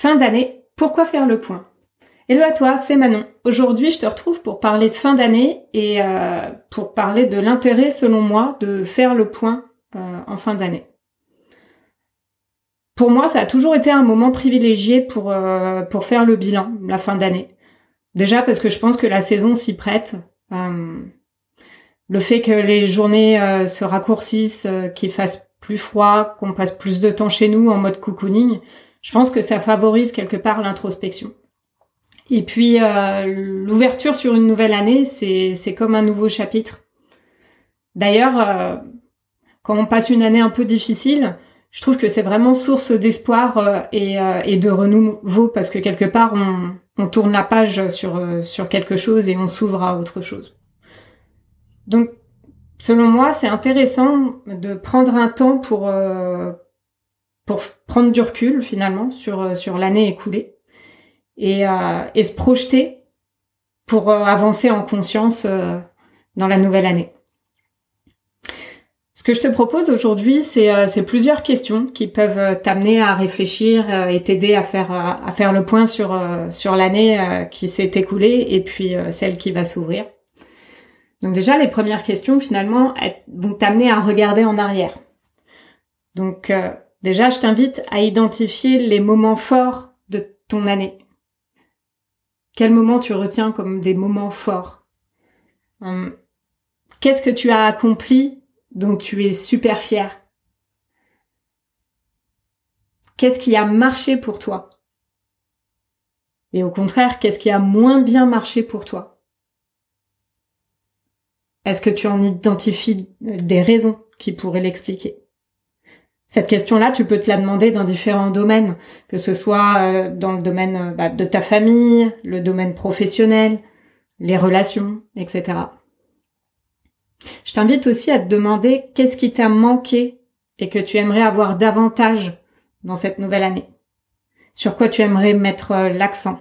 Fin d'année, pourquoi faire le point? Hello à toi, c'est Manon. Aujourd'hui, je te retrouve pour parler de fin d'année et euh, pour parler de l'intérêt, selon moi, de faire le point euh, en fin d'année. Pour moi, ça a toujours été un moment privilégié pour euh, pour faire le bilan, la fin d'année. Déjà parce que je pense que la saison s'y prête. le fait que les journées se raccourcissent, qu'il fasse plus froid, qu'on passe plus de temps chez nous en mode cocooning, je pense que ça favorise quelque part l'introspection. Et puis euh, l'ouverture sur une nouvelle année, c'est comme un nouveau chapitre. D'ailleurs, euh, quand on passe une année un peu difficile, je trouve que c'est vraiment source d'espoir euh, et, et de renouveau parce que quelque part on, on tourne la page sur sur quelque chose et on s'ouvre à autre chose. Donc selon moi, c'est intéressant de prendre un temps pour pour prendre du recul finalement sur euh, sur l'année écoulée et, euh, et se projeter pour euh, avancer en conscience dans la nouvelle année. Ce que je te propose aujourd'hui, c'est plusieurs questions qui peuvent t'amener à réfléchir et t'aider à faire à faire le point sur sur l'année qui s'est écoulée et puis celle qui va s'ouvrir. Donc déjà, les premières questions finalement vont t'amener à regarder en arrière. Donc Déjà, je t'invite à identifier les moments forts de ton année. Quels moments tu retiens comme des moments forts hum, Qu'est-ce que tu as accompli dont tu es super fier? Qu'est-ce qui a marché pour toi? Et au contraire, qu'est-ce qui a moins bien marché pour toi? Est-ce que tu en identifies des raisons qui pourraient l'expliquer? Cette question-là, tu peux te la demander dans différents domaines, que ce soit euh, dans le domaine euh, bah, de ta famille, le domaine professionnel, les relations, etc. Je t'invite aussi à te demander qu'est-ce qui t'a manqué et que tu aimerais avoir davantage dans cette nouvelle année. Sur quoi tu aimerais mettre euh, l'accent.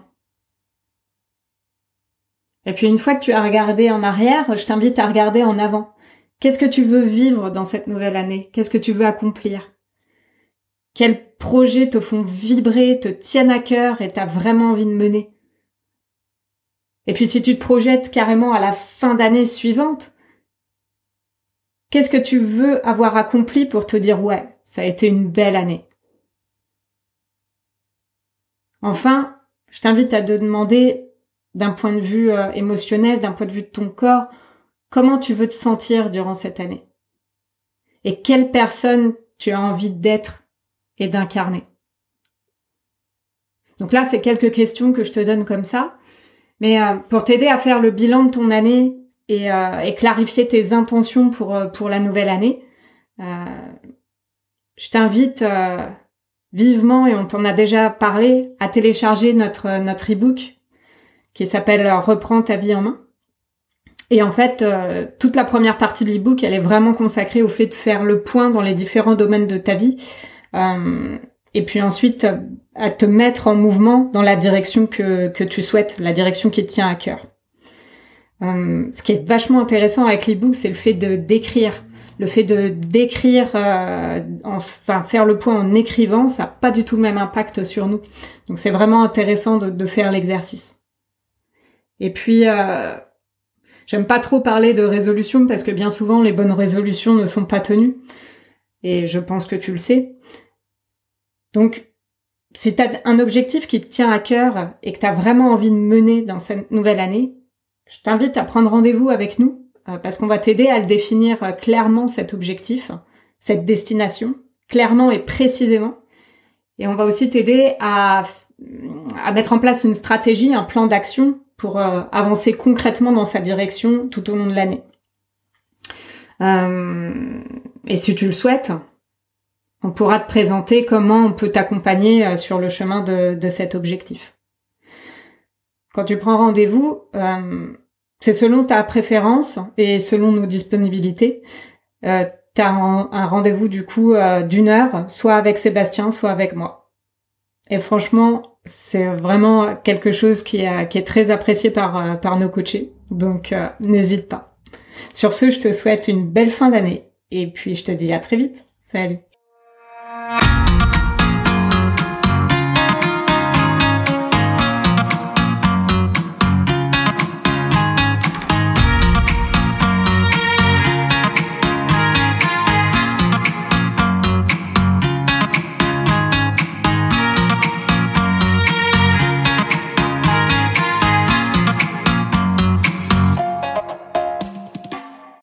Et puis une fois que tu as regardé en arrière, je t'invite à regarder en avant. Qu'est-ce que tu veux vivre dans cette nouvelle année? Qu'est-ce que tu veux accomplir? Quels projets te font vibrer, te tiennent à cœur et t'as vraiment envie de mener. Et puis si tu te projettes carrément à la fin d'année suivante, qu'est-ce que tu veux avoir accompli pour te dire ouais, ça a été une belle année? Enfin, je t'invite à te demander d'un point de vue euh, émotionnel, d'un point de vue de ton corps, comment tu veux te sentir durant cette année? Et quelle personne tu as envie d'être? Et d'incarner. Donc là, c'est quelques questions que je te donne comme ça. Mais euh, pour t'aider à faire le bilan de ton année et, euh, et clarifier tes intentions pour, euh, pour la nouvelle année, je t'invite vivement, et on t'en a déjà parlé, à télécharger notre, notre e-book qui s'appelle Reprends ta vie en main. Et en fait, toute la première partie de l'e-book, elle est vraiment consacrée au fait de faire le point dans les différents domaines de ta vie euh, et puis ensuite à te mettre en mouvement dans la direction que, tu souhaites, la direction qui te tient à cœur. Euh, ce qui est vachement intéressant avec l'ebook, c'est le fait de d'écrire. Le fait de d'écrire, euh, enfin faire le point en écrivant, ça n'a pas du tout le même impact sur nous. Donc c'est vraiment intéressant de, faire l'exercice. Et puis, euh, j'aime pas trop parler de résolution parce que bien souvent les bonnes résolutions ne sont pas tenues et je pense que tu le sais. Donc, si tu as un objectif qui te tient à cœur et que tu as vraiment envie de mener dans cette nouvelle année, je t'invite à prendre rendez-vous avec nous euh, parce qu'on va t'aider à le définir euh, clairement cet objectif, cette destination, clairement et précisément. Et on va aussi t'aider à, à mettre en place une stratégie, un plan d'action pour euh, avancer concrètement dans sa direction tout au long de l'année. Et si tu le souhaites, on pourra te présenter comment on peut t'accompagner euh, sur le chemin de, cet objectif. Quand tu prends rendez-vous, euh, c'est selon ta préférence et selon nos disponibilités. Euh, tu as un, rendez-vous du coup euh, d'une heure, soit avec Sébastien, soit avec moi. Et franchement, c'est vraiment quelque chose qui, qui est très apprécié par, par nos coachés. Donc n'hésite pas. Sur ce, je te souhaite une belle fin d'année et puis je te dis à très vite. Salut